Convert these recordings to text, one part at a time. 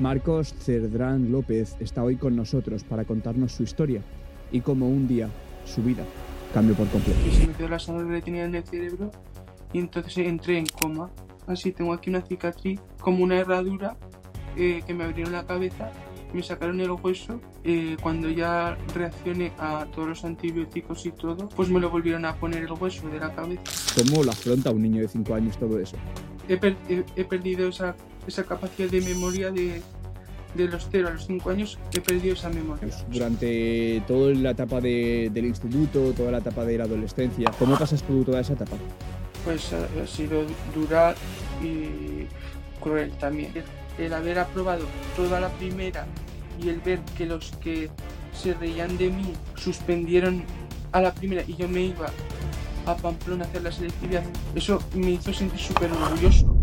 Marcos Cerdrán López está hoy con nosotros para contarnos su historia y cómo un día su vida cambió por completo. Y se me quedó la sangre que tenía en el cerebro y entonces entré en coma. Así tengo aquí una cicatriz, como una herradura eh, que me abrieron la cabeza, me sacaron el hueso. eh, cuando ya reaccioné a todos los antibióticos y todo, pues me lo volvieron a poner el hueso de la cabeza. ¿Cómo lo afronta un niño de 5 años todo eso? He, per- he- he perdido esa, esa capacidad de memoria de, de los 0 a los 5 años, he perdido esa memoria. Durante toda la etapa de- del instituto, toda la etapa de la adolescencia, ¿cómo pasas tú toda esa etapa? pues ha, ha sido dura y cruel también. El, el haber aprobado toda la primera y el ver que los que se reían de mí suspendieron a la primera y yo me iba a Pamplona a hacer la selectividad, eso me hizo sentir súper orgulloso.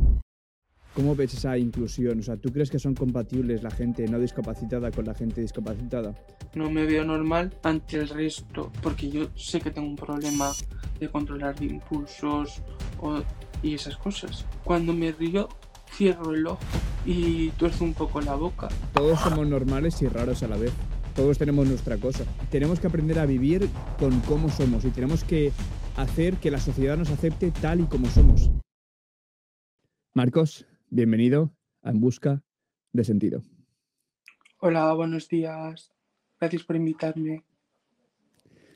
¿Cómo ves esa inclusión? O sea, ¿tú crees que son compatibles la gente no discapacitada con la gente discapacitada? No me veo normal ante el resto porque yo sé que tengo un problema de controlar de impulsos o- y esas cosas. Cuando me río, cierro el ojo y tuerzo un poco la boca. Todos somos normales y raros a la vez. Todos tenemos nuestra cosa. Tenemos que aprender a vivir con cómo somos y tenemos que hacer que la sociedad nos acepte tal y como somos. Marcos, bienvenido a En Busca de Sentido. Hola, buenos días. Gracias por invitarme.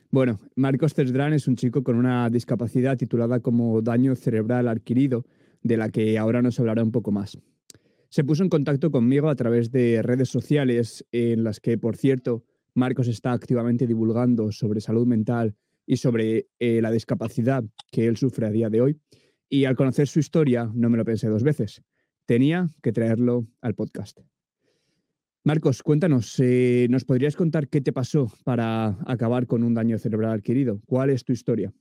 Bueno, Marcos Cesdrán es un chico con una discapacidad titulada como daño cerebral adquirido, de la que ahora nos hablará un poco más. Se puso en contacto conmigo a través de redes sociales en las que, por cierto, Marcos está activamente divulgando sobre salud mental y sobre eh, la discapacidad que él sufre a día de hoy. Y al conocer su historia, no me lo pensé dos veces. Tenía que traerlo al podcast. Marcos, cuéntanos, eh, ¿nos podrías contar qué te pasó para acabar con un daño cerebral adquirido? ¿Cuál es tu historia?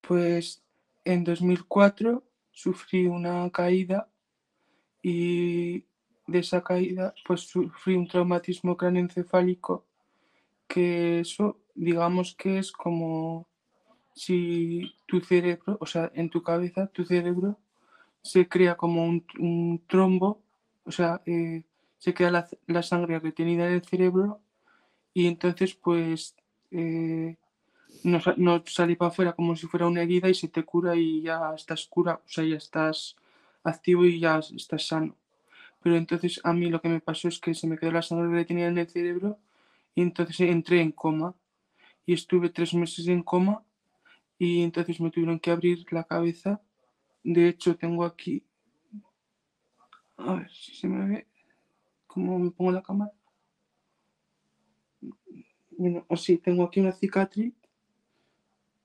Pues en 2004 sufrí una caída y de esa caída pues sufrí un traumatismo craneoencefálico que eso digamos que es como si tu cerebro, o sea, en tu cabeza, tu cerebro se crea como un, un trombo, o sea, eh, se queda la, la sangre retenida en el cerebro y entonces pues eh, no, no sale para afuera como si fuera una herida y se te cura y ya estás cura, o sea, ya estás activo y ya estás sano. Pero entonces a mí lo que me pasó es que se me quedó la sangre retenida en el cerebro y entonces entré en coma y estuve tres meses en coma y entonces me tuvieron que abrir la cabeza. De hecho, tengo aquí, a ver si se me ve, cómo me pongo la cámara. Bueno, así, tengo aquí una cicatriz.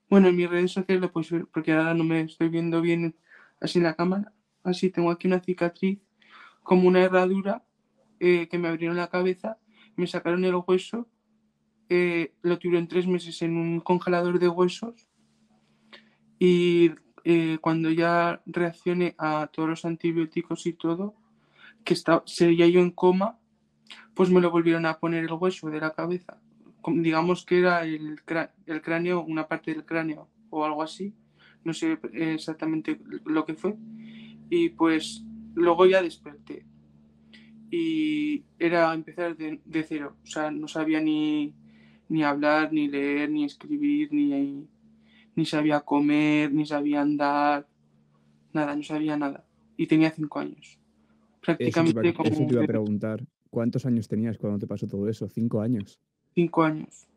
Bueno, en mis redes sociales lo puedes ver porque ahora no me estoy viendo bien así en la cámara. Así, tengo aquí una cicatriz como una herradura eh, que me abrieron la cabeza, me sacaron el hueso, eh, lo tuvieron tres meses en un congelador de huesos y eh, cuando ya reaccioné a todos los antibióticos y todo, que estaba, seguía yo en coma, pues me lo volvieron a poner el hueso de la cabeza. Digamos que era el, el cráneo, una parte del cráneo o algo así. No sé exactamente lo que fue. Y pues luego ya desperté. Y era empezar de, de cero. O sea, no sabía ni, ni hablar, ni leer, ni escribir, ni, ni sabía comer, ni sabía andar. Nada, no sabía nada. Y tenía cinco años. Eso te, Prácticamente iba, como eso te iba a un- preguntar. ¿Cuántos años tenías cuando te pasó todo eso? Cinco años. cinco años.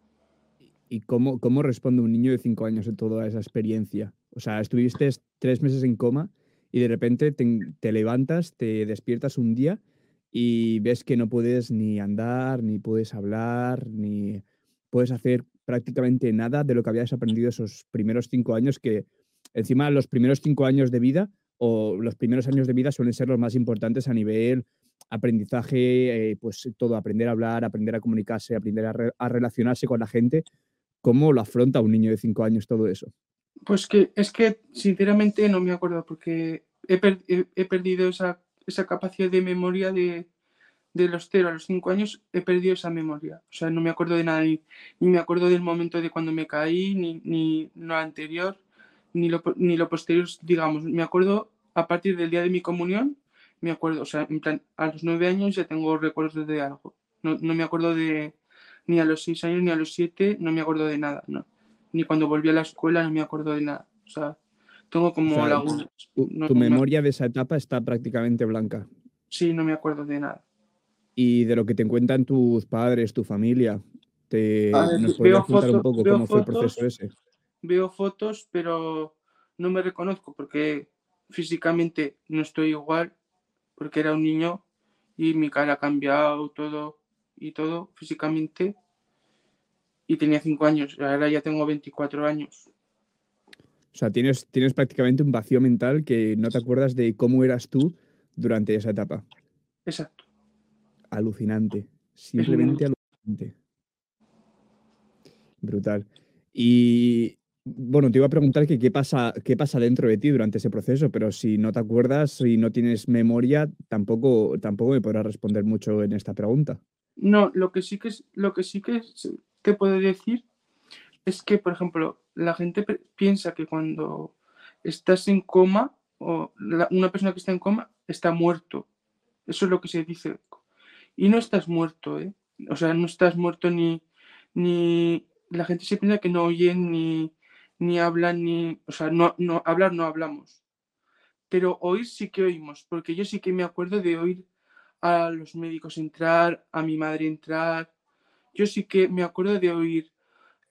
¿Y cómo, cómo responde un niño de cinco años a toda esa experiencia? O sea, estuviste tres meses en coma y de repente te, te levantas, te despiertas un día y ves que no puedes ni andar, ni puedes hablar, ni puedes hacer prácticamente nada de lo que habías aprendido esos primeros cinco años, que encima los primeros cinco años de vida o los primeros años de vida suelen ser los más importantes a nivel aprendizaje, eh, pues todo, aprender a hablar, aprender a comunicarse, aprender a, re- a relacionarse con la gente. ¿Cómo lo afronta un niño de cinco años todo eso? Pues que es que sinceramente no me acuerdo porque he- he perdido esa, esa capacidad de memoria de, de los 0 a los 5 años, he perdido esa memoria. O sea, no me acuerdo de nada, ni, ni me acuerdo del momento de cuando me caí, ni, ni lo anterior, ni lo, ni lo posterior, digamos. Me acuerdo a partir del día de mi comunión, me acuerdo, o sea, en plan, a los nueve años ya tengo recuerdos de algo. No, no me acuerdo de, ni a los seis años ni a los siete, no me acuerdo de nada, ¿no? Ni cuando volví a la escuela no me acuerdo de nada. O sea, tengo como O sea, lagunas. Tu, No- tu no me- memoria de esa etapa está prácticamente blanca. sí, no me acuerdo de nada. Y de lo que te cuentan tus padres, tu familia, te, A ver, ¿nos podrías contar un poco cómo fue el proceso ese? Veo fotos, pero no me reconozco porque físicamente no estoy igual, porque era un niño y mi cara ha cambiado todo y todo físicamente. Y tenía cinco años, ahora ya tengo 24 años. O sea, tienes, tienes prácticamente un vacío mental que no te acuerdas de cómo eras tú durante esa etapa. Exacto. Alucinante. Simplemente alucinante. Brutal. Y bueno, te iba a preguntar que qué pasa, qué pasa dentro de ti durante ese proceso, pero si no te acuerdas, si no tienes memoria, tampoco, tampoco me podrás responder mucho en esta pregunta. No, lo que sí que es, lo que sí que es- te puedo decir es que, por ejemplo, la gente piensa que cuando estás en coma o la- una persona que está en coma está muerto. Eso es lo que se dice. Y no estás muerto, ¿eh? O sea, no estás muerto ni, ni la gente se piensa que no oyen ni, ni hablan ni, o sea, no, no hablar no hablamos. Pero oír sí que oímos, porque yo sí que me acuerdo de oír a los médicos entrar, a mi madre entrar. Yo sí que me acuerdo de oír,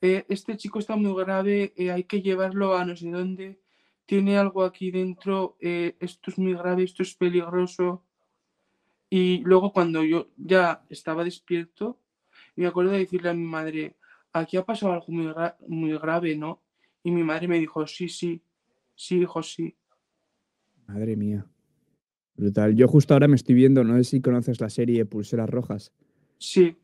"Eh, este chico está muy grave, eh, hay que llevarlo a no sé dónde, tiene algo aquí dentro, eh, esto es muy grave, esto es peligroso. Y luego cuando yo ya estaba despierto, me acuerdo de decirle a mi madre, aquí ha pasado algo muy, gra- muy grave, ¿no? Y mi madre me dijo, sí, sí, sí, hijo, sí. Madre mía. Brutal. Yo justo ahora me estoy viendo, no sé si conoces la serie Pulseras Rojas Sí,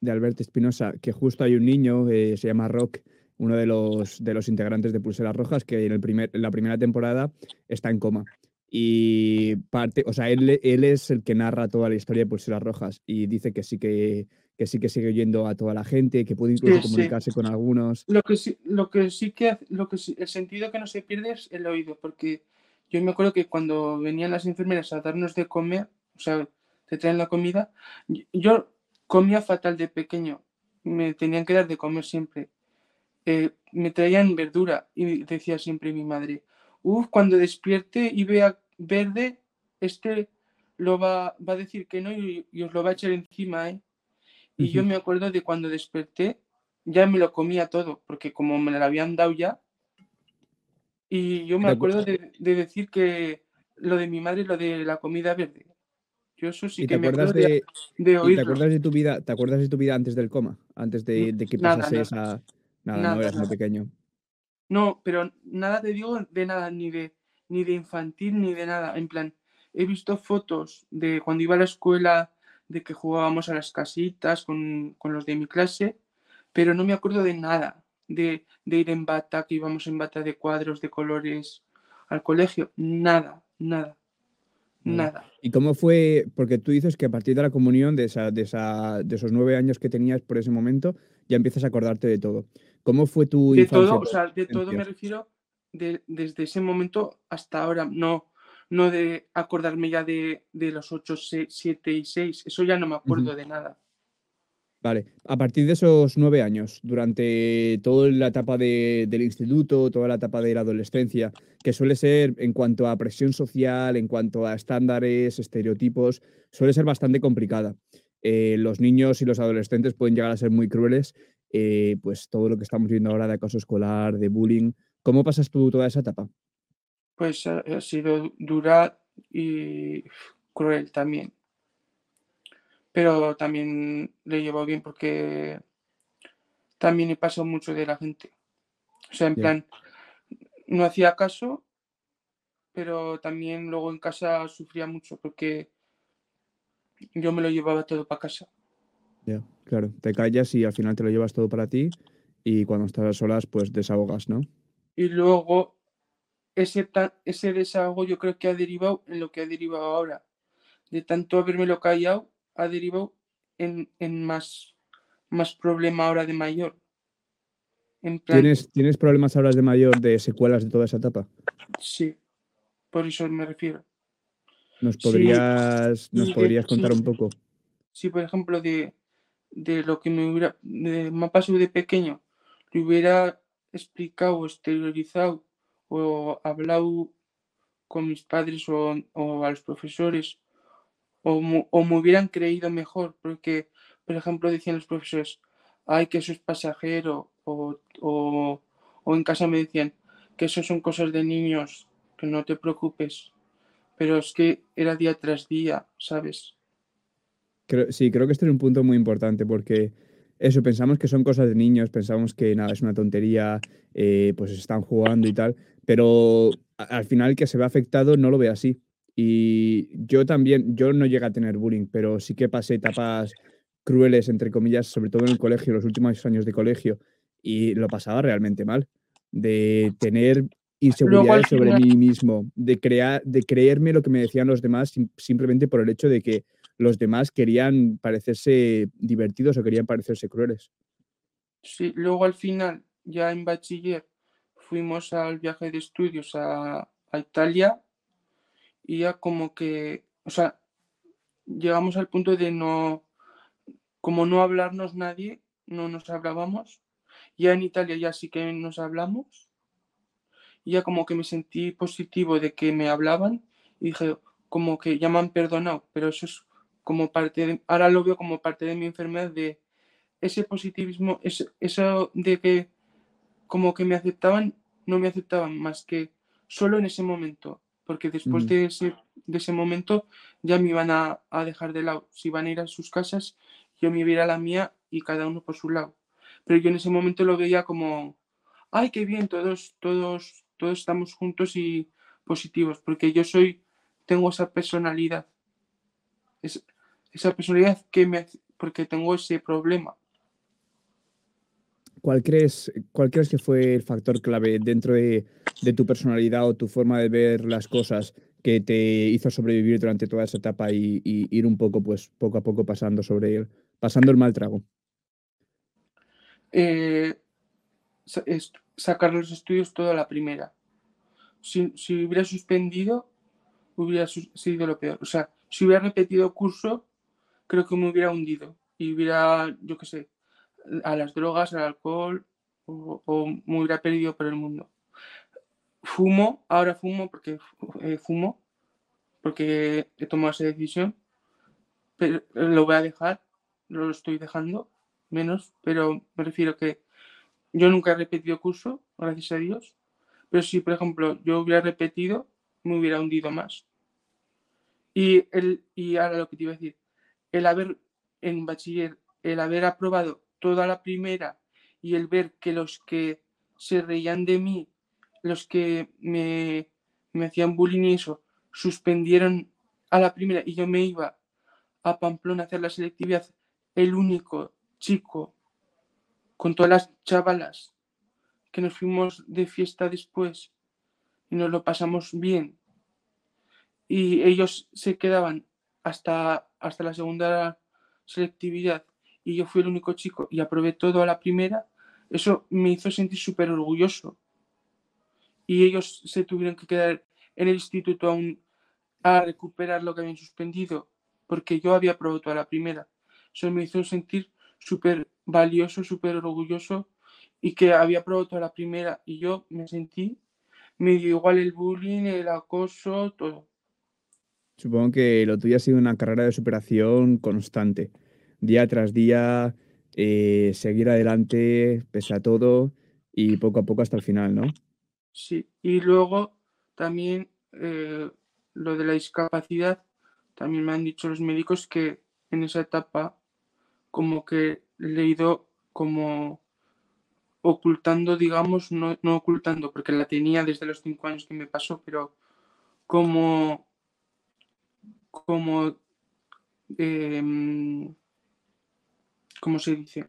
de Alberto Espinosa, que justo hay un niño, eh, se llama Rock, uno de los, de los integrantes de Pulseras Rojas, que en, el primer, en la primera temporada está en coma. Y parte, o sea, él, él es el que narra toda la historia de Pulseras Rojas y dice que sí que, que sí que sigue oyendo a toda la gente, que puede incluso Sí, sí. comunicarse con algunos. Lo que sí, lo que sí que hace- lo que sí- el sentido que no se pierde es el oído, porque yo me acuerdo que cuando venían las enfermeras a darnos de comer, o sea, te traen la comida, yo comía fatal de pequeño, me tenían que dar de comer siempre. Eh, me traían verdura y decía siempre mi madre, uff, cuando despierte y vea verde, este lo va, va a decir que no y, y os lo va a echar encima, ¿eh? Y yo Ujú. me acuerdo de cuando desperté, ya me lo comía todo, porque como me lo habían dado ya, y yo me ¿Te acu- acuerdo de, de decir que lo de mi madre, lo de la comida verde. Yo eso sí ¿Y te que me acuerdas acuerdo de, de, de ¿Y te acuerdas de tu vida, te acuerdas de tu vida antes del coma? Antes de, de que Nada, pasase nada. esa. Nada, no Nada, eras muy nada. pequeño. No, pero nada te digo de nada, ni de, ni de infantil, ni de nada. En plan, he visto fotos de cuando iba a la escuela, de que jugábamos a las casitas con, con los de mi clase, pero no me acuerdo de nada. De, de ir en bata, que íbamos en bata de cuadros, de colores al colegio. Nada, nada. Nada. ¿Y cómo fue? Porque tú dices que a partir de la comunión, de, esa, de, esa, de esos nueve años que tenías por ese momento, ya empiezas a acordarte de todo. ¿Cómo fue tu De infancia? todo, o sea, de todo me refiero de- desde ese momento hasta ahora, no, no de acordarme ya de, de los 8, 7 y 6, eso ya no me acuerdo de nada. Vale, a partir de esos nueve años, durante toda la etapa de- del instituto, toda la etapa de la adolescencia, que suele ser en cuanto a presión social, en cuanto a estándares, estereotipos, suele ser bastante complicada. Eh, los niños y los adolescentes pueden llegar a ser muy crueles, eh, pues todo lo que estamos viendo ahora de acoso escolar, de bullying. ¿Cómo pasas tú toda esa etapa? Pues ha, ha sido dura y cruel también. Pero también le llevo bien porque también he pasado mucho de la gente. O sea, en plan, no hacía caso, pero también luego en casa sufría mucho porque yo me lo llevaba todo para casa. Ya, claro, te callas y al final te lo llevas todo para ti y cuando estás a solas, pues desahogas, ¿no? Y luego ese, ese desahogo yo creo que ha derivado en lo que ha derivado ahora. De tanto habérmelo callado, ha derivado en, en más, más problema ahora de mayor. En plan, ¿Tienes, ¿Tienes problemas ahora de mayor de secuelas de toda esa etapa? sí, por eso me refiero. ¿Nos Sí, podrías, nos de- podrías contar sí, un poco? sí, por ejemplo, de, de lo que me hubiera, de, me pasado de pequeño, le hubiera explicado, exteriorizado o hablado con mis padres o, o a los profesores o, o me hubieran creído mejor, porque, por ejemplo, decían los profesores, ay, que eso es pasajero, o, o, en casa me decían que eso son cosas de niños, que no te preocupes, pero es que era día tras día, ¿sabes? Creo- sí, creo que este es un punto muy importante porque eso, pensamos que son cosas de niños, pensamos que nada, es una tontería, eh, pues están jugando y tal, pero al final que se ve afectado no lo ve así. Y yo también, yo no llegué a tener bullying, pero sí que pasé etapas crueles, entre comillas, sobre todo en el colegio, los últimos años de colegio, y lo pasaba realmente mal, de tener inseguridades sobre mí mismo, de crear, de creerme lo que me decían los demás sim- simplemente por el hecho de que los demás querían parecerse divertidos o querían parecerse crueles. sí, luego al final, ya en bachiller, fuimos al viaje de estudios a, a Italia y ya como que, o sea, llegamos al punto de no, como no hablarnos nadie, no nos hablábamos. Ya en Italia ya sí que nos hablamos. Y ya como que me sentí positivo de que me hablaban y dije, como que ya me han perdonado, pero eso es como parte de, ahora lo veo como parte de mi enfermedad de ese positivismo, eso de que como que me aceptaban, no me aceptaban más que solo en ese momento, porque después Ujú. de, ese, de ese momento ya me iban a, a dejar de lado. Si iban a ir a sus casas, yo me iba a ir a la mía y cada uno por su lado. Pero yo en ese momento lo veía como, ay, qué bien, todos, todos, todos estamos juntos y positivos, porque yo soy, tengo esa personalidad, es, esa personalidad que me, hace- porque tengo ese problema. ¿Cuál crees, cuál crees que fue el factor clave dentro de, de tu personalidad o tu forma de ver las cosas que te hizo sobrevivir durante toda esa etapa y, ir un poco, pues, poco a poco pasando sobre el, pasando el mal trago? Eh, sacar los estudios toda la primera. Si, si hubiera suspendido, hubiera sido lo peor. O sea, si hubiera repetido curso, creo que me hubiera hundido y hubiera, yo qué sé, a las drogas, al alcohol, o, o me hubiera perdido por el mundo. Fumo, ahora fumo porque eh, fumo, porque he tomado esa decisión, pero lo voy a dejar, lo estoy dejando, menos, pero me refiero que yo nunca he repetido curso, gracias a Dios, pero si, por ejemplo, yo hubiera repetido, me hubiera hundido más. Y, el, y ahora lo que te iba a decir, el haber en bachiller, el haber aprobado toda la primera y el ver que los que se reían de mí, los que me, me hacían bullying y eso, suspendieron a la primera y yo me iba a Pamplona a hacer la selectividad, el único chico con todas las chavalas que nos fuimos de fiesta después y nos lo pasamos bien y ellos se quedaban hasta, hasta la segunda selectividad y yo fui el único chico y aprobé todo a la primera, eso me hizo sentir súper orgulloso. Y ellos se tuvieron que quedar en el instituto aún a recuperar lo que habían suspendido, porque yo había aprobado toda la primera. Eso me hizo sentir súper valioso, súper orgulloso y que había aprobado toda la primera y yo me sentí, me dio igual el bullying, el acoso, todo. Supongo que lo tuyo ha sido una carrera de superación constante, día tras día, eh, seguir adelante pese a todo y poco a poco hasta el final, ¿no? Sí, y luego también eh, lo de la discapacidad, también me han dicho los médicos que en esa etapa como que le he ido como ocultando, digamos, no, no ocultando, porque la tenía desde los cinco años que me pasó, pero como, como, em, ¿cómo se dice?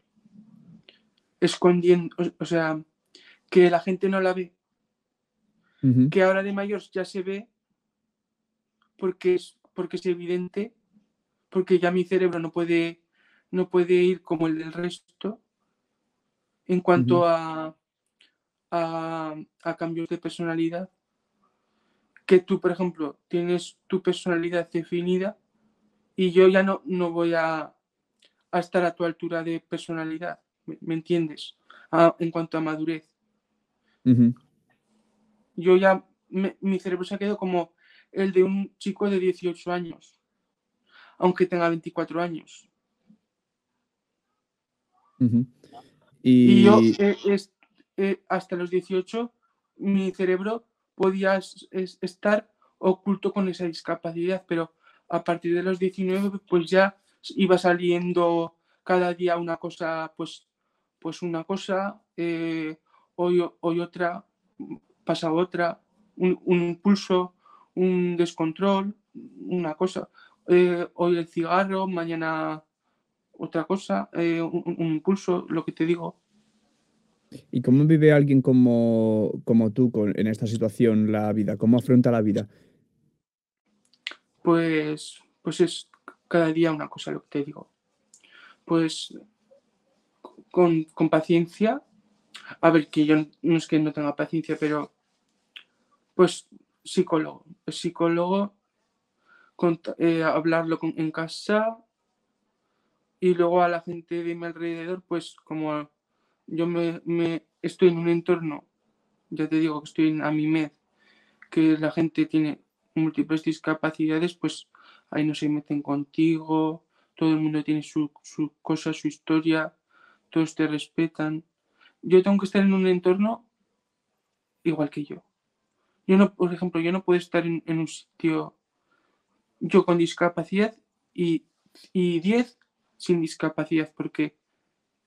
Escondiendo, o, o sea, que la gente no la ve, Que ahora de mayor ya se ve porque es, porque es evidente, porque ya mi cerebro no puede, no puede ir como el del resto en cuanto a, a, a cambios de personalidad, que tú, por ejemplo, tienes tu personalidad definida y yo ya no, no voy a, estar a tu altura de personalidad, ¿me, entiendes? en cuanto a madurez. Yo ya, mi cerebro se ha quedado como el de un chico de 18 años, aunque tenga 24 años. y... yo eh, hasta los 18, mi cerebro podía estar oculto con esa discapacidad, pero a partir de los 19, pues ya iba saliendo cada día una cosa, pues, pues una cosa, eh, hoy, hoy otra, pasa otra, un, impulso, un descontrol, una cosa. Eh, hoy el cigarro, mañana otra cosa, eh, un, impulso, lo que te digo. ¿Y cómo vive alguien como, como tú en esta situación la vida? ¿Cómo afronta la vida? Pues, pues es cada día una cosa lo que te digo. Pues con, paciencia, a ver, que yo no es que no tenga paciencia, pero pues psicólogo, psicólogo, eh, hablarlo en casa y luego a la gente de mi alrededor, pues como yo me, estoy en un entorno, ya te digo que estoy en AMIMED, que la gente tiene múltiples discapacidades, pues ahí no se meten contigo, todo el mundo tiene su, su cosa, su historia, todos te respetan. Yo tengo que estar en un entorno igual que yo. Yo no, por ejemplo, yo no puedo estar en, un sitio yo con discapacidad y 10 sin discapacidad, porque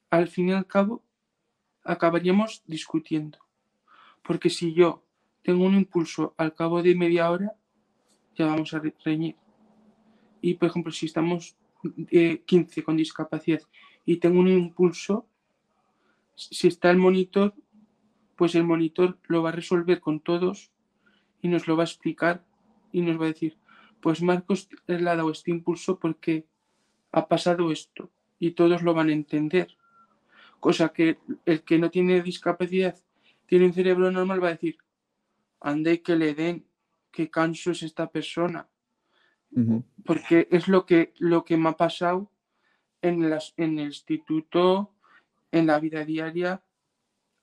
al fin y al cabo acabaríamos discutiendo. Porque si yo tengo un impulso al cabo de media hora, ya vamos a reñir. Y por ejemplo, si estamos 15 eh, con discapacidad y tengo un impulso, si está el monitor, pues el monitor lo va a resolver con todos y nos lo va a explicar y nos va a decir, pues Marcos le ha dado este impulso porque ha pasado esto y todos lo van a entender. Cosa que el que no tiene discapacidad, tiene un cerebro normal, va a decir, ande que le den, qué canso es esta persona. Porque es lo que, lo que me ha pasado en, las, en el instituto, en la vida diaria,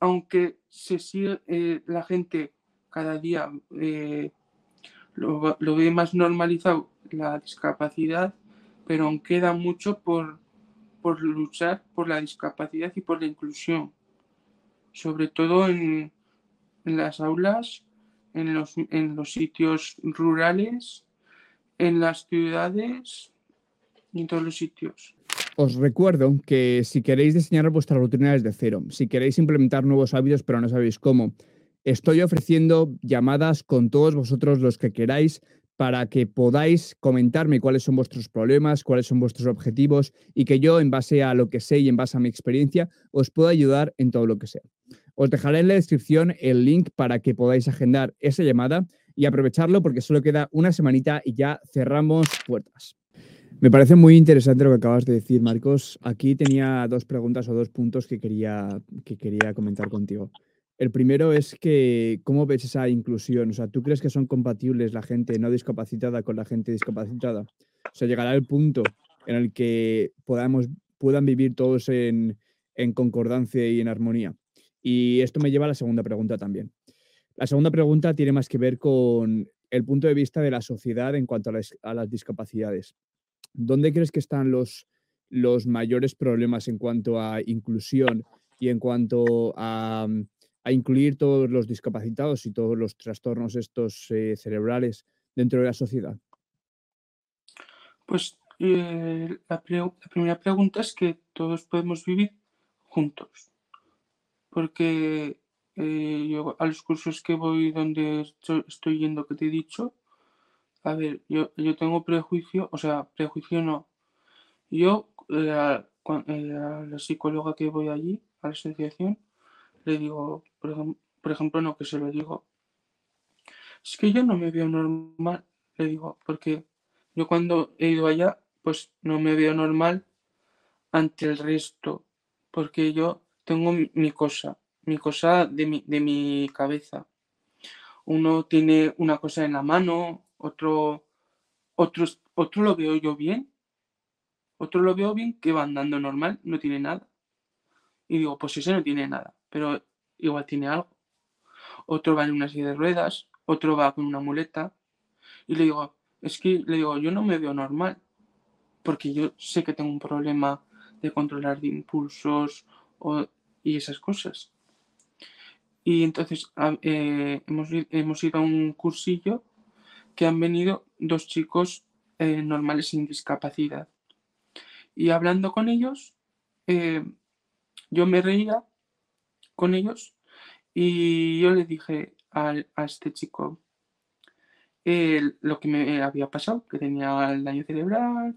aunque se sigue eh, la gente cada día eh, lo, ve más normalizado la discapacidad, pero aún queda mucho por, por luchar por la discapacidad y por la inclusión, sobre todo en, en las aulas en los, en los sitios rurales, en las ciudades y en todos los sitios. Os recuerdo que si queréis diseñar vuestra rutina desde cero, si queréis implementar nuevos hábitos pero no sabéis cómo, estoy ofreciendo llamadas con todos vosotros los que queráis para que podáis comentarme cuáles son vuestros problemas, cuáles son vuestros objetivos y que yo, en base a lo que sé y en base a mi experiencia, os pueda ayudar en todo lo que sea. Os dejaré en la descripción el link para que podáis agendar esa llamada y aprovecharlo porque solo queda una semanita y ya cerramos puertas. Me parece muy interesante lo que acabas de decir, Marcos. Aquí tenía dos preguntas o dos puntos que quería, que quería comentar contigo. El primero es que, ¿cómo ves esa inclusión? O sea, ¿tú crees que son compatibles la gente no discapacitada con la gente discapacitada? O sea, llegará el punto en el que podamos, puedan vivir todos en, en concordancia y en armonía. Y esto me lleva a la segunda pregunta también. La segunda pregunta tiene más que ver con el punto de vista de la sociedad en cuanto a las, discapacidades. ¿Dónde crees que están los, los mayores problemas en cuanto a inclusión y en cuanto a, incluir todos los discapacitados y todos los trastornos estos eh, cerebrales dentro de la sociedad? Pues eh, la primera pregunta es que todos podemos vivir juntos porque eh, yo a los cursos que voy donde estoy yendo que te he dicho, a ver, yo, yo tengo prejuicio, o sea, prejuicio no. Yo eh, eh, a, la psicóloga que voy allí, a la asociación, le digo, por, ejemplo, no, que se lo digo. Es que yo no me veo normal, le digo, porque yo cuando he ido allá, pues no me veo normal ante el resto, porque yo tengo mi cosa, mi cosa de mi, de mi cabeza. uno tiene una cosa en la mano, otro, otro, otro lo veo yo bien, otro lo veo bien que va andando normal, no tiene nada. Y digo, pues ese no tiene nada, pero igual tiene algo. Otro va en una silla de ruedas, otro va con una muleta. Y le digo, es que le digo, yo no me veo normal, porque yo sé que tengo un problema de controlar de impulsos y esas cosas. Y entonces eh, hemos, ido a un cursillo que han venido dos chicos eh, normales sin discapacidad. Y hablando con ellos, eh, yo me reía con ellos y yo le dije a, este chico lo que me había pasado, que tenía el daño cerebral,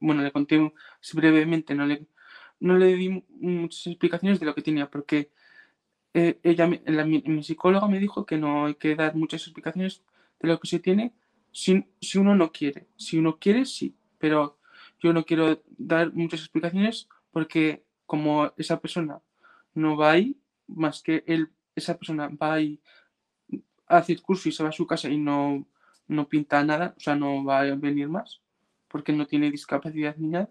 Bueno, le conté brevemente, no le, no le di muchas explicaciones de lo que tenía, porque eh, ella, mi, psicóloga me dijo que no hay que dar muchas explicaciones de lo que se tiene si, si uno no quiere. Si uno quiere, sí, pero yo no quiero dar muchas explicaciones porque como esa persona no va ahí, más que él, esa persona va ahí a hacer curso y se va a su casa y no, no pinta nada, o sea, no va a venir más, porque no tiene discapacidad ni nada,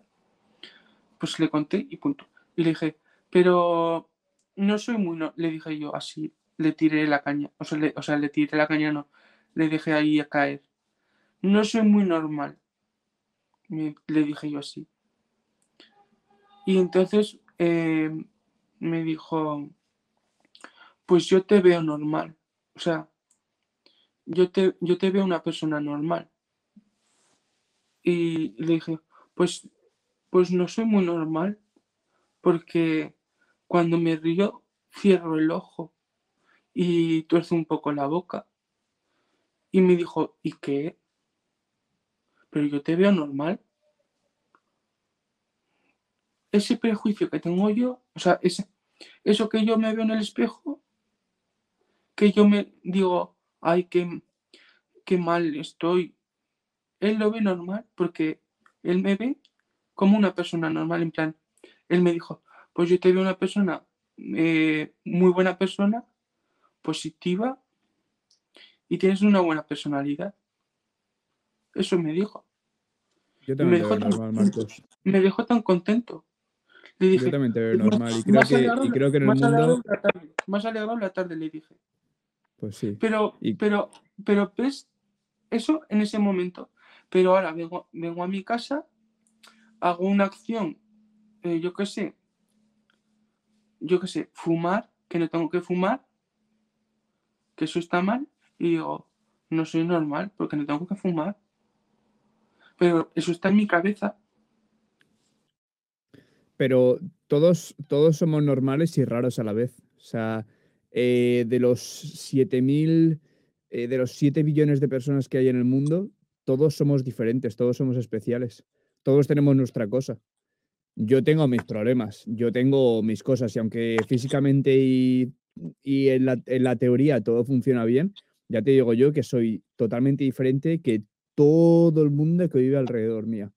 pues le conté y punto. Y le dije, pero no soy muy, no, le dije yo así, le tiré la caña, o sea, le, o sea, le tiré la caña, no, le dejé ahí a caer. No soy muy normal, le dije yo así. Y entonces eh, me dijo, pues yo te veo normal, o sea, yo te, yo te veo una persona normal. Y le dije, pues, pues no soy muy normal, porque cuando me río, cierro el ojo y tuerzo un poco la boca. Y me dijo, ¿y qué? Pero yo te veo normal. Ese prejuicio que tengo yo, o sea, ese, eso que yo me veo en el espejo, que yo me digo, ay, qué, qué mal estoy. Él lo ve normal porque él me ve como una persona normal, en plan, él me dijo, pues yo te veo una persona, eh, muy buena persona, positiva y tienes una buena personalidad. Eso me dijo. Yo también me, dejó tan, normal, me dejó tan contento. Le dije, yo también te veo normal y creo, que, y creo que en el mundo... más alegrado la tarde le dije. Pues sí. Pero, pero, pero ves eso en ese momento. Pero ahora vengo, vengo a mi casa, hago una acción, eh, yo qué sé, yo qué sé, fumar, que no tengo que fumar, que eso está mal, y digo, no soy normal porque no tengo que fumar. Pero eso está en mi cabeza. Pero todos, todos somos normales y raros a la vez. O sea, eh, de los 7000, eh, de los 7 billones de personas que hay en el mundo, todos somos diferentes, todos somos especiales. Todos tenemos nuestra cosa yo tengo mis problemas, yo tengo mis cosas y aunque físicamente y, en, la, teoría todo funciona bien, ya te digo yo que soy totalmente diferente que todo el mundo que vive alrededor mía.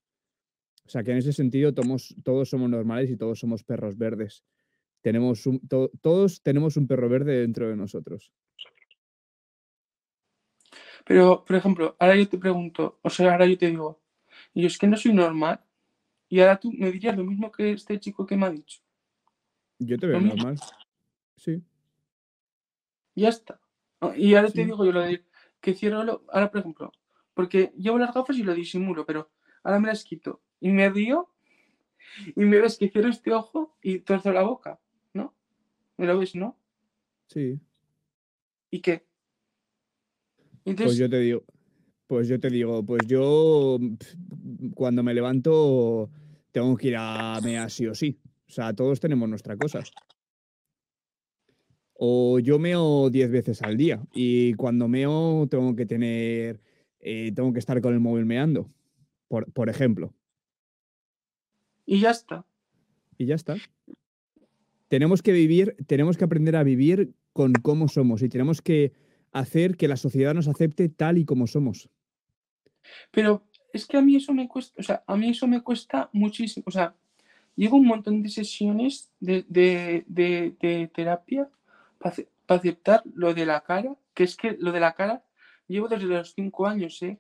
O sea que en ese sentido todos, todos somos normales y todos somos perros verdes. Tenemos todos tenemos un perro verde dentro de nosotros. Pero, por ejemplo, ahora yo te pregunto, o sea, ahora yo te digo, yo es que no soy normal, y ahora tú me dirías lo mismo que este chico que me ha dicho. Yo te veo normal. Sí. Ya está. Y ahora te digo yo lo de que cierro lo. Ahora, por ejemplo, porque llevo las gafas y lo disimulo, pero ahora me las quito y me río y me ves que cierro este ojo y torzo la boca, ¿no? ¿Me lo ves, no? Sí. ¿Y qué? pues yo te digo, pues yo te digo, pues yo cuando me levanto tengo que ir a mear sí o sí. O sea, todos tenemos nuestra cosa. O yo meo 10 veces al día y cuando meo tengo que tener, eh, tengo que estar con el móvil meando, por, por ejemplo. Y ya está. Y ya está. Tenemos que vivir, tenemos que aprender a vivir con cómo somos y tenemos que hacer que la sociedad nos acepte tal y como somos. Pero es que a mí eso me cuesta, o sea, a mí eso me cuesta muchísimo. O sea, llevo un montón de sesiones de, terapia para aceptar lo de la cara que es que lo de la cara llevo desde los cinco años, ¿eh?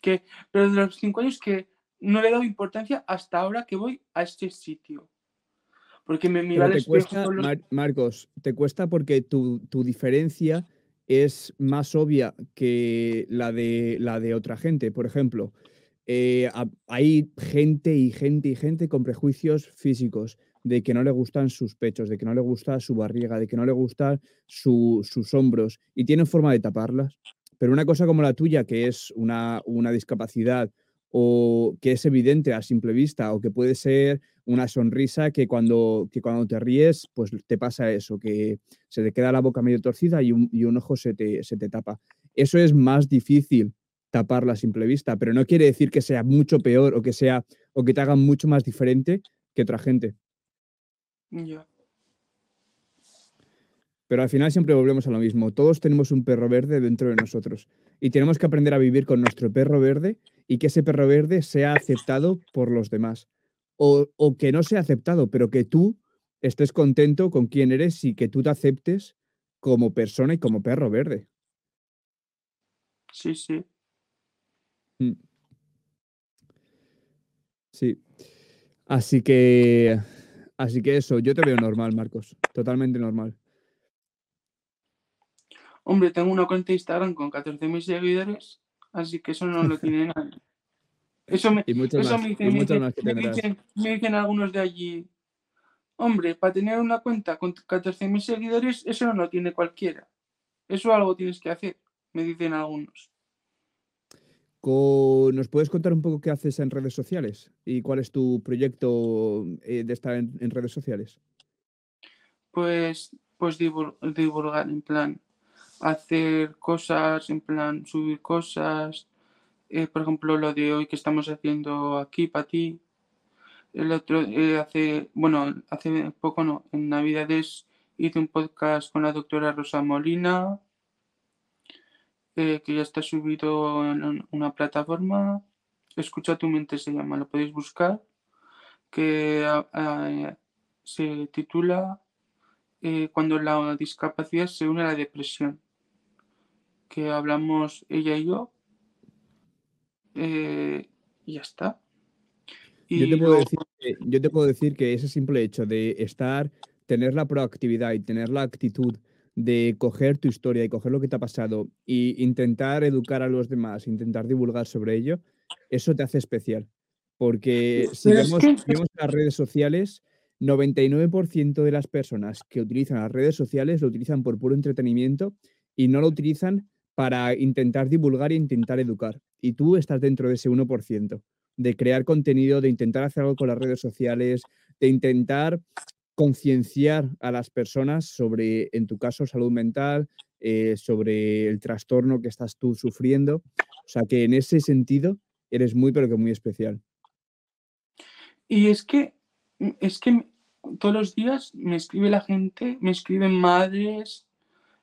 Que, pero desde los cinco años que no le he dado importancia hasta ahora que voy a este sitio. Porque me mira te cuesta, Marcos, te cuesta porque tu, tu, diferencia es más obvia que la de, la de otra gente. Por ejemplo, eh, hay gente y gente y gente con prejuicios físicos de que no le gustan sus pechos, de que no le gusta su barriga, de que no le gustan sus hombros y tienen forma de taparlas. Pero una cosa como la tuya, que es una, una discapacidad o que es evidente a simple vista o que puede ser una sonrisa que cuando, que cuando te ríes, pues te pasa eso, que se te queda la boca medio torcida y un, y un ojo se te, se te tapa. Eso es más difícil taparla a simple vista, pero no quiere decir que sea mucho peor o que sea o que te haga mucho más diferente que otra gente. Pero al final siempre volvemos a lo mismo. Todos tenemos un perro verde dentro de nosotros y tenemos que aprender a vivir con nuestro perro verde y que ese perro verde sea aceptado por los demás. O, o que no sea aceptado, pero que tú estés contento con quién eres y que tú te aceptes como persona y como perro verde. Sí, sí. Mm. Sí. Así que, así que eso, yo te veo normal, Marcos, totalmente normal. Hombre, tengo una cuenta de Instagram con 14.000 seguidores, así que eso no lo tiene nadie. Eso me, eso me, dicen, me dicen algunos de allí, hombre, para tener una cuenta con 14.000 seguidores, eso no lo tiene cualquiera. Eso algo tienes que hacer, me dicen algunos. ¿Nos puedes contar un poco qué haces en redes sociales y cuál es tu proyecto eh, de estar en, redes sociales? Pues, pues divulgar, en plan, hacer cosas, en plan, subir cosas. Eh, por ejemplo, lo de hoy que estamos haciendo aquí para ti. El otro, eh, hace, bueno, hace poco no, en Navidades hice un podcast con la doctora Rosa Molina que ya está subido en una plataforma. Escucha tu mente se llama, lo podéis buscar. Que ah, ah, se titula eh, Cuando la discapacidad se une a la depresión. Que hablamos ella y yo. Eh, y ya está. yo, te puedo decir que, yo te puedo decir que ese simple hecho de estar, tener la proactividad y tener la actitud de coger tu historia y coger lo que te ha pasado e intentar educar a los demás, intentar divulgar sobre ello, eso te hace especial. Porque si vemos, las redes sociales, 99% de las personas que utilizan las redes sociales lo utilizan por puro entretenimiento y no lo utilizan para intentar divulgar e intentar educar. Y tú estás dentro de ese 1%, de crear contenido, de intentar hacer algo con las redes sociales, de intentar concienciar a las personas sobre, en tu caso, salud mental, eh, sobre el trastorno que estás tú sufriendo. O sea que en ese sentido eres muy, pero que muy especial. Y es que, mm, es que todos los días me escribe la gente, me escriben madres,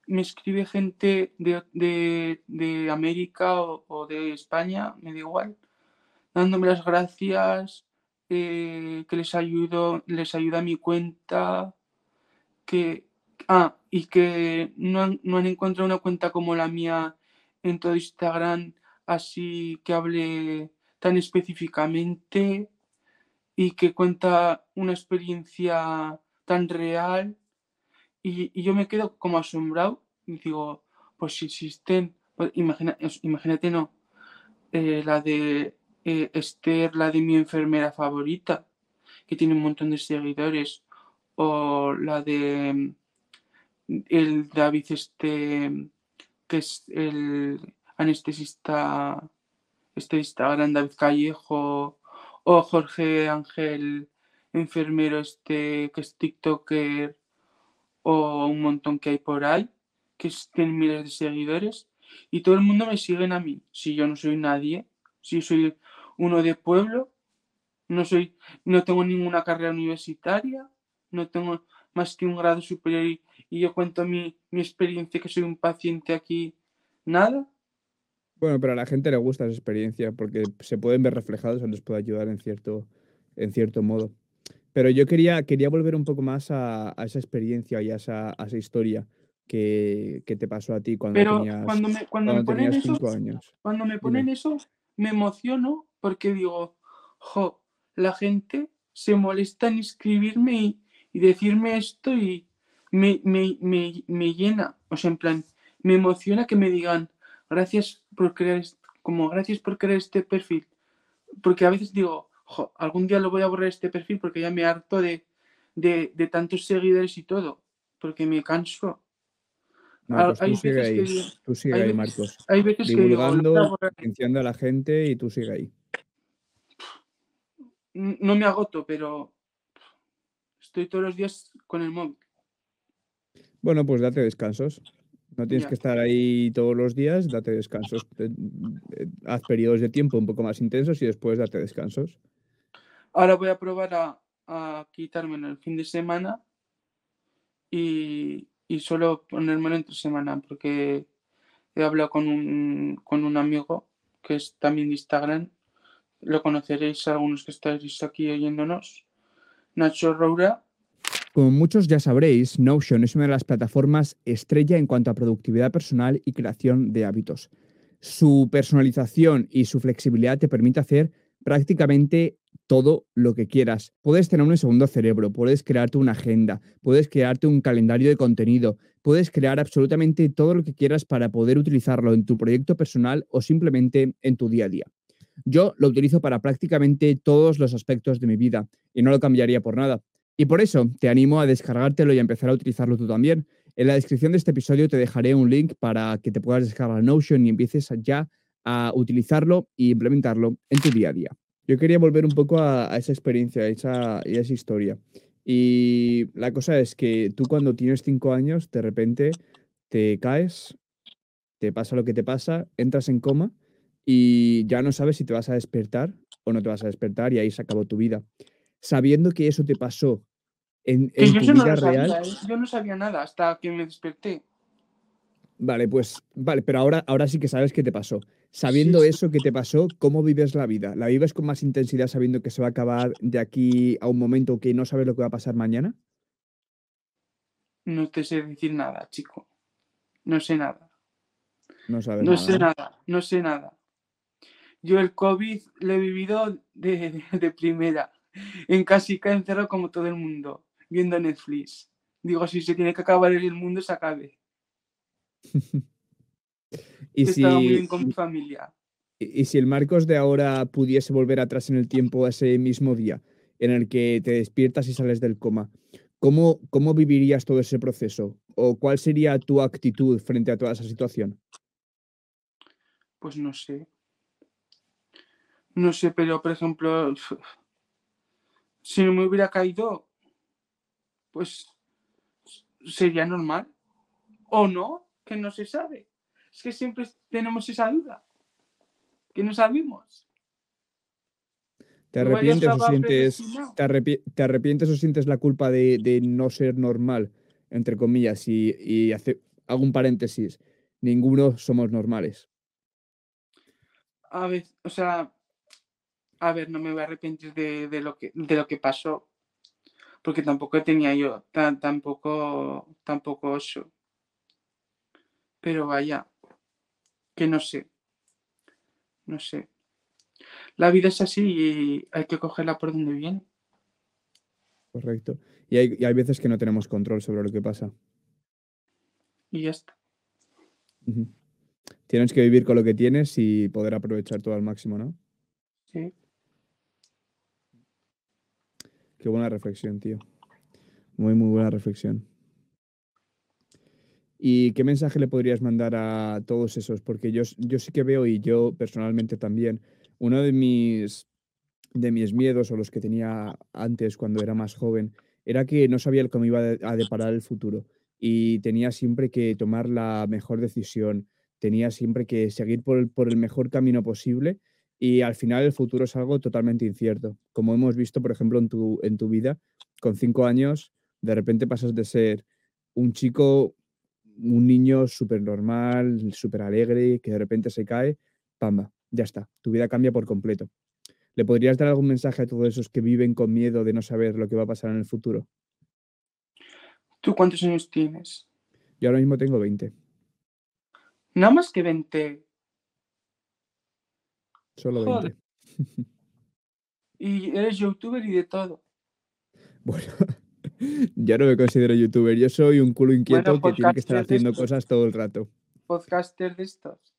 me escribe gente de, América o, o, de España, me da igual, dándome las gracias, eh, que les ayudo, les ayuda mi cuenta, que, ah, y que no han, no han encontrado una cuenta como la mía en todo Instagram, así que hable tan específicamente y que cuenta una experiencia tan real. Y, yo me quedo como asombrado y digo, pues si existen, pues imagínate, no, eh, la de eh, Esther, la de mi enfermera favorita, que tiene un montón de seguidores, o la de mm, el David este, que es el anestesista, este Instagram, David Callejo, o Jorge Ángel, enfermero este, que es TikToker, o un montón que hay por ahí, que tienen miles de seguidores, y todo el mundo me siguen a mí, si yo no soy nadie, si soy uno de pueblo, no soy, no tengo ninguna carrera universitaria, no tengo más que un grado superior y, yo cuento mi, mi, experiencia que soy un paciente aquí, nada. Bueno, pero a la gente le gusta esa experiencia porque se pueden ver reflejados o les puede ayudar en cierto, en cierto modo. Pero yo quería, quería volver un poco más a, esa experiencia y a esa, a esa historia, que, que te pasó a ti cuando Pero tenías, cuando me, cuando me cuando ponen tenías eso, cinco años. cuando me Dime. ponen eso, me emociono porque digo, jo, la gente se molesta en escribirme y, y decirme esto y me, me, me, me llena. O sea, en plan, me emociona que me digan, gracias por crear, como gracias por crear este perfil. Porque a veces digo, jo, algún día lo voy a borrar este perfil porque ya me harto de, de, de tantos seguidores y todo. Porque me canso. No, pues hay tú sigue que ahí, digo- tú sigue hay ahí, veces- Marcos. Hay veces que digo, a Divulgando, borrar. concienciando a la gente y tú sigue ahí. No me agoto, pero estoy todos los días con el móvil. Bueno, pues date descansos. No tienes Ya. que estar ahí todos los días, date descansos. Eh, Haz periodos de tiempo un poco más intensos y después date descansos. Ahora voy a probar a, a quitármelo el fin de semana y, y solo ponérmelo entre semana, porque he hablado con un, con un amigo que es también de Instagram. Lo conoceréis algunos que estáis aquí oyéndonos. Nacho Roura. Como muchos ya sabréis, Notion es una de las plataformas estrella en cuanto a productividad personal y creación de hábitos. Su personalización y su flexibilidad te permite hacer prácticamente todo lo que quieras. Puedes tener un segundo cerebro, puedes crearte una agenda, puedes crearte un calendario de contenido, puedes crear absolutamente todo lo que quieras para poder utilizarlo en tu proyecto personal o simplemente en tu día a día. Yo lo utilizo para prácticamente todos los aspectos de mi vida y no lo cambiaría por nada. Y por eso te animo a descargártelo y a empezar a utilizarlo tú también. En la descripción de este episodio te dejaré un link para que te puedas descargar Notion y empieces ya a utilizarlo y implementarlo en tu día a día. Yo quería volver un poco a, esa experiencia, a a esa historia. Y la cosa es que tú cuando tienes cinco años, de repente te caes, te pasa lo que te pasa, entras en coma y ya no sabes si te vas a despertar o no te vas a despertar y ahí se acabó tu vida. Sabiendo que eso te pasó en, en yo tu no lo sabía, real, ¿eh? yo no sabía nada hasta que me desperté. vale, pues vale, pero ahora, ahora sí que sabes qué te pasó. Sabiendo sí. eso que te pasó, ¿cómo vives la vida? ¿La vives con más intensidad sabiendo que se va a acabar de aquí a un momento que no sabes lo que va a pasar mañana? No te sé decir nada, chico. No sé nada. No sabes No nada. sé nada, no sé nada. Yo el COVID lo he vivido de, de primera. En casica encerrado como todo el mundo, viendo Netflix. Digo, si se tiene que acabar el mundo, se acabe. Y He estado muy bien si, con mi familia. y y si el Marcos de ahora pudiese volver atrás en el tiempo a ese mismo día en el que te despiertas y sales del coma, ¿cómo, cómo vivirías todo ese proceso? ¿O cuál sería tu actitud frente a toda esa situación? Pues no sé. No sé, pero por ejemplo, si no me hubiera caído, pues sería normal. ¿O no? Que no se sabe. Es que siempre tenemos esa duda. Que no sabemos. ¿Te arrepientes o sientes, te, arrepi- te arrepientes o sientes la culpa de, de no ser normal, entre comillas? Y, y hace- hago un paréntesis, ninguno somos normales. A ver, o sea, a ver, no me voy a arrepentir de, de lo que de lo que pasó. Porque tampoco tenía yo, tan, tampoco, tampoco eso. Pero vaya, que no sé. No sé. La vida es así y hay que cogerla por donde viene. Correcto. Y hay, y hay veces que no tenemos control sobre lo que pasa. Y ya está. Tienes que vivir con lo que tienes y poder aprovechar todo al máximo, ¿no? Sí. Qué buena reflexión, tío. Muy, muy buena reflexión. ¿Y qué mensaje le podrías mandar a todos esos? Porque yo, yo sí que veo, y yo personalmente también, uno de mis, de mis miedos o los que tenía antes cuando era más joven, era que no sabía cómo iba a deparar el futuro y tenía siempre que tomar la mejor decisión, tenía siempre que seguir por el, por el mejor camino posible y al final el futuro es algo totalmente incierto. Como hemos visto, por ejemplo, en tu, en tu vida, con cinco años, de repente pasas de ser un chico, un niño súper normal, súper alegre, que de repente se cae, pamba, ya está, tu vida cambia por completo. ¿Le podrías dar algún mensaje a todos esos que viven con miedo de no saber lo que va a pasar en el futuro? ¿Tú cuántos años tienes? Yo ahora mismo tengo 20. Nada más que 20. Solo Joder. 20. Y eres youtuber y de todo. Bueno, yo no me considero youtuber. Yo soy un culo inquieto Bueno, que tiene que estar haciendo cosas todo el rato. Podcaster de estos.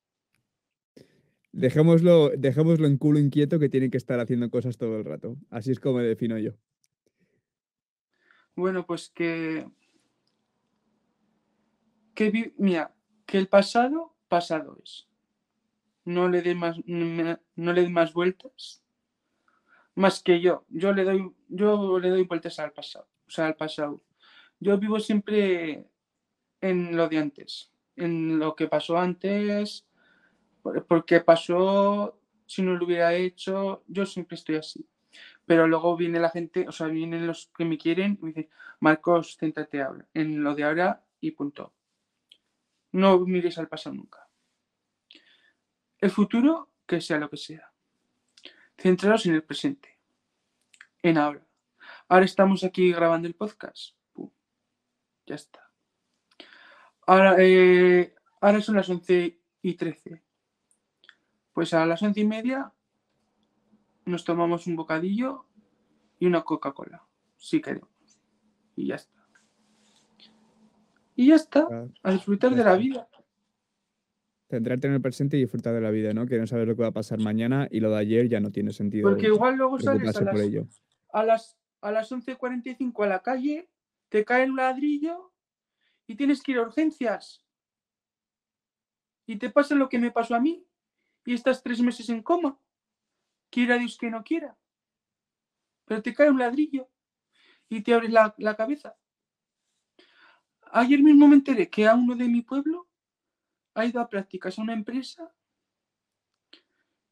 Dejémoslo, dejémoslo en culo inquieto que tiene que estar haciendo cosas todo el rato. Así es como me defino yo. Bueno, pues que. que mira, que el pasado, pasado es. No le dé más, no le dé más vueltas. Más que yo. Yo le doy, yo le doy vueltas al pasado. O sea, al pasado. Yo vivo siempre en lo de antes. En lo que pasó antes. por- Porque pasó. Si no lo hubiera hecho. Yo siempre estoy así. Pero luego viene la gente, o sea, vienen los que me quieren y me dicen, Marcos, céntrate ahora, en lo de ahora y punto. No mires al pasado nunca. El futuro, que sea lo que sea. Centraros en el presente, en ahora. Ahora estamos aquí grabando el podcast. Pum. Ya está. Ahora, eh, ahora son las 11 y 13. Pues a las once y media nos tomamos un bocadillo y una Coca-Cola, si queremos. Y ya está. Y ya está, a disfrutar de la vida. Centrarte en el presente y disfrutar de la vida, ¿no? Que no sabes lo que va a pasar mañana y lo de ayer ya no tiene sentido Porque igual luego sales a las, ello. a las, a las 11.45 a la calle, te cae un ladrillo y tienes que ir a urgencias. Y te pasa lo que me pasó a mí y estás tres meses en coma. Quiera Dios que no quiera. Pero te cae un ladrillo y te abres la, la cabeza. Ayer mismo me enteré que a uno de mi pueblo ha ido a prácticas a una empresa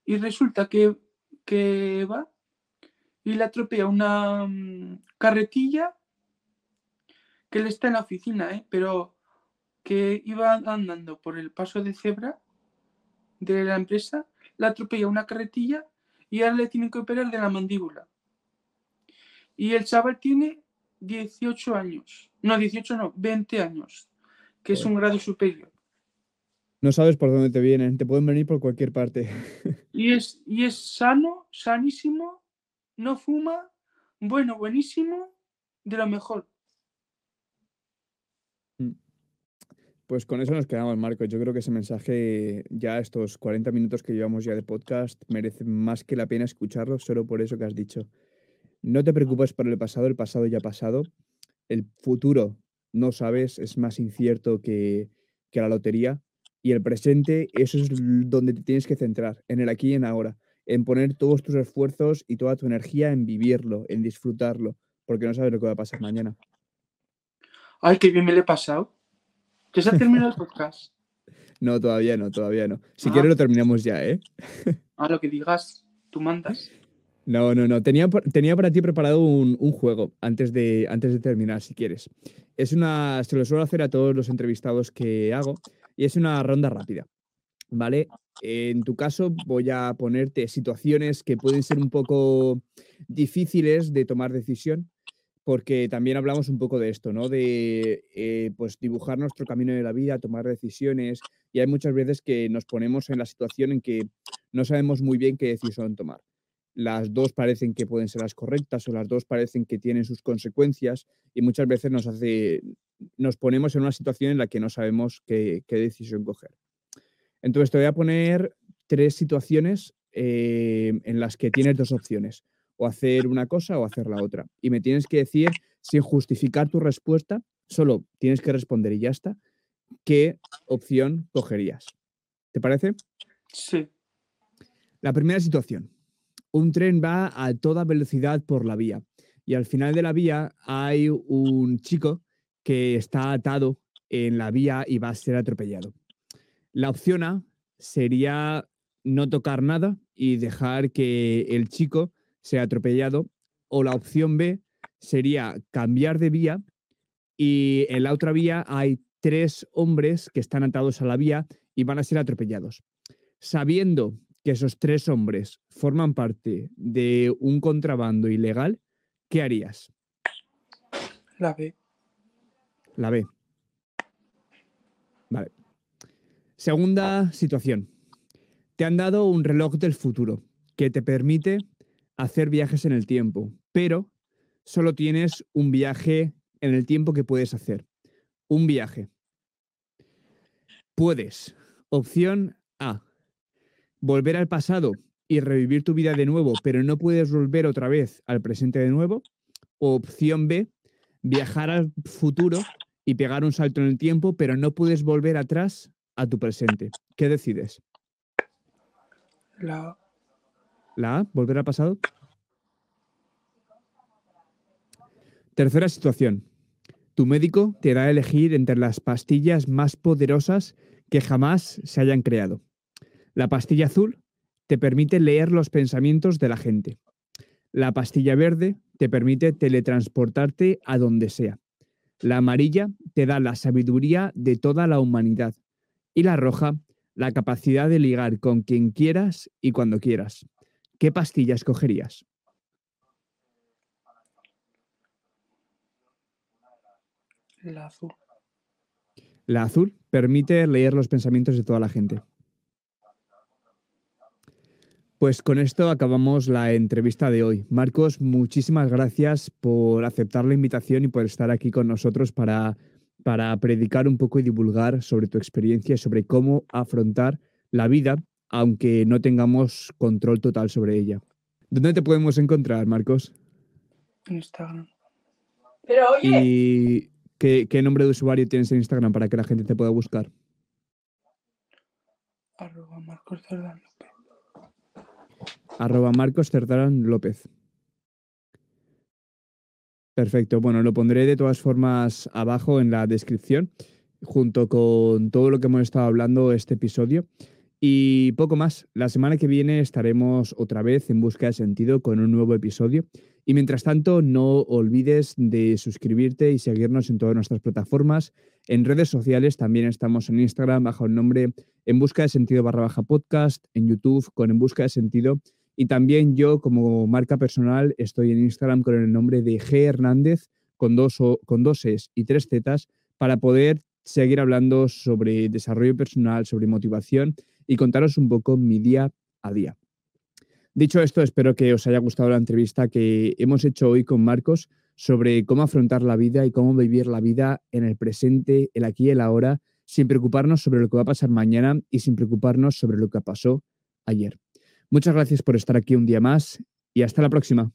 y resulta que, que va y le atropella una mm, carretilla que él está en la oficina, ¿eh? pero que iba andando por el paso de cebra de la empresa, le atropella una carretilla y ahora le tienen que operar de la mandíbula. Y el chaval tiene 18 años. No, 18 no, 20 años, que es un grado superior. No sabes por dónde te vienen, te pueden venir por cualquier parte. Y es, y es sano, sanísimo, no fuma, bueno, buenísimo, de lo mejor. Pues con eso nos quedamos, Marco. Yo creo que ese mensaje, ya estos 40 minutos que llevamos ya de podcast, merece más que la pena escucharlo solo por eso que has dicho. No te preocupes por el pasado, el pasado ya ha pasado. El futuro, no sabes, es más incierto que, que la lotería. Y el presente, eso es donde te tienes que centrar, en el aquí y en ahora, en poner todos tus esfuerzos y toda tu energía en vivirlo, en disfrutarlo, porque no sabes lo que va a pasar mañana. Ay, qué bien me lo he pasado. Ya se ha terminado el podcast. No, todavía no, todavía no. Si Ah. quieres lo terminamos ya, ¿eh? A lo que digas, tú mandas. No, no, no. Tenía, tenía para ti preparado un, un juego antes de, antes de terminar, si quieres. Es una, se lo suelo hacer a todos los entrevistados que hago y es una ronda rápida, ¿vale? En tu caso voy a ponerte situaciones que pueden ser un poco difíciles de tomar decisión, porque también hablamos un poco de esto, ¿no? De eh, pues dibujar nuestro camino de la vida, tomar decisiones y hay muchas veces que nos ponemos en la situación en que no sabemos muy bien qué decisión tomar las dos parecen que pueden ser las correctas o las dos parecen que tienen sus consecuencias y muchas veces nos hace nos ponemos en una situación en la que no sabemos qué, qué decisión coger. Entonces te voy a poner tres situaciones eh, en las que tienes dos opciones, o hacer una cosa o hacer la otra. Y me tienes que decir, sin justificar tu respuesta, solo tienes que responder y ya está, qué opción cogerías. ¿Te parece? Sí. La primera situación. Un tren va a toda velocidad por la vía y al final de la vía hay un chico que está atado en la vía y va a ser atropellado. La opción A sería no tocar nada y dejar que el chico sea atropellado o la opción B sería cambiar de vía y en la otra vía hay tres hombres que están atados a la vía y van a ser atropellados. Sabiendo que esos tres hombres forman parte de un contrabando ilegal, ¿qué harías? La B. La B. Vale. Segunda situación. Te han dado un reloj del futuro que te permite hacer viajes en el tiempo, pero solo tienes un viaje en el tiempo que puedes hacer. Un viaje. Puedes. Opción. Volver al pasado y revivir tu vida de nuevo, pero no puedes volver otra vez al presente de nuevo. O opción B. Viajar al futuro y pegar un salto en el tiempo, pero no puedes volver atrás a tu presente. ¿Qué decides? La ¿La A? ¿Volver al pasado? Tercera situación. Tu médico te da a elegir entre las pastillas más poderosas que jamás se hayan creado. La pastilla azul te permite leer los pensamientos de la gente. La pastilla verde te permite teletransportarte a donde sea. La amarilla te da la sabiduría de toda la humanidad. Y la roja, la capacidad de ligar con quien quieras y cuando quieras. ¿Qué pastilla escogerías? La azul. La azul permite leer los pensamientos de toda la gente. Pues con esto acabamos la entrevista de hoy. Marcos, muchísimas gracias por aceptar la invitación y por estar aquí con nosotros para, para predicar un poco y divulgar sobre tu experiencia, sobre cómo afrontar la vida, aunque no tengamos control total sobre ella. ¿Dónde te podemos encontrar, Marcos? En Instagram. Pero oye, ¿Y qué, qué nombre de usuario tienes en Instagram para que la gente te pueda buscar? Arroba Marcos Cerdán López. Arroba Marcos Certarán López. Perfecto. Bueno, lo pondré de todas formas abajo en la descripción, junto con todo lo que hemos estado hablando este episodio. Y poco más. La semana que viene estaremos otra vez en busca de sentido con un nuevo episodio. Y mientras tanto, no olvides de suscribirte y seguirnos en todas nuestras plataformas. En redes sociales también estamos en Instagram bajo el nombre En Busca de Sentido barra baja podcast, en YouTube con En Busca de Sentido. Y también yo, como marca personal, estoy en Instagram con el nombre de G Hernández con dos, o- con dos Es y tres Zetas para poder seguir hablando sobre desarrollo personal, sobre motivación y contaros un poco mi día a día. Dicho esto, espero que os haya gustado la entrevista que hemos hecho hoy con Marcos sobre cómo afrontar la vida y cómo vivir la vida en el presente, el aquí y el ahora, sin preocuparnos sobre lo que va a pasar mañana y sin preocuparnos sobre lo que pasó ayer. Muchas gracias por estar aquí un día más y hasta la próxima.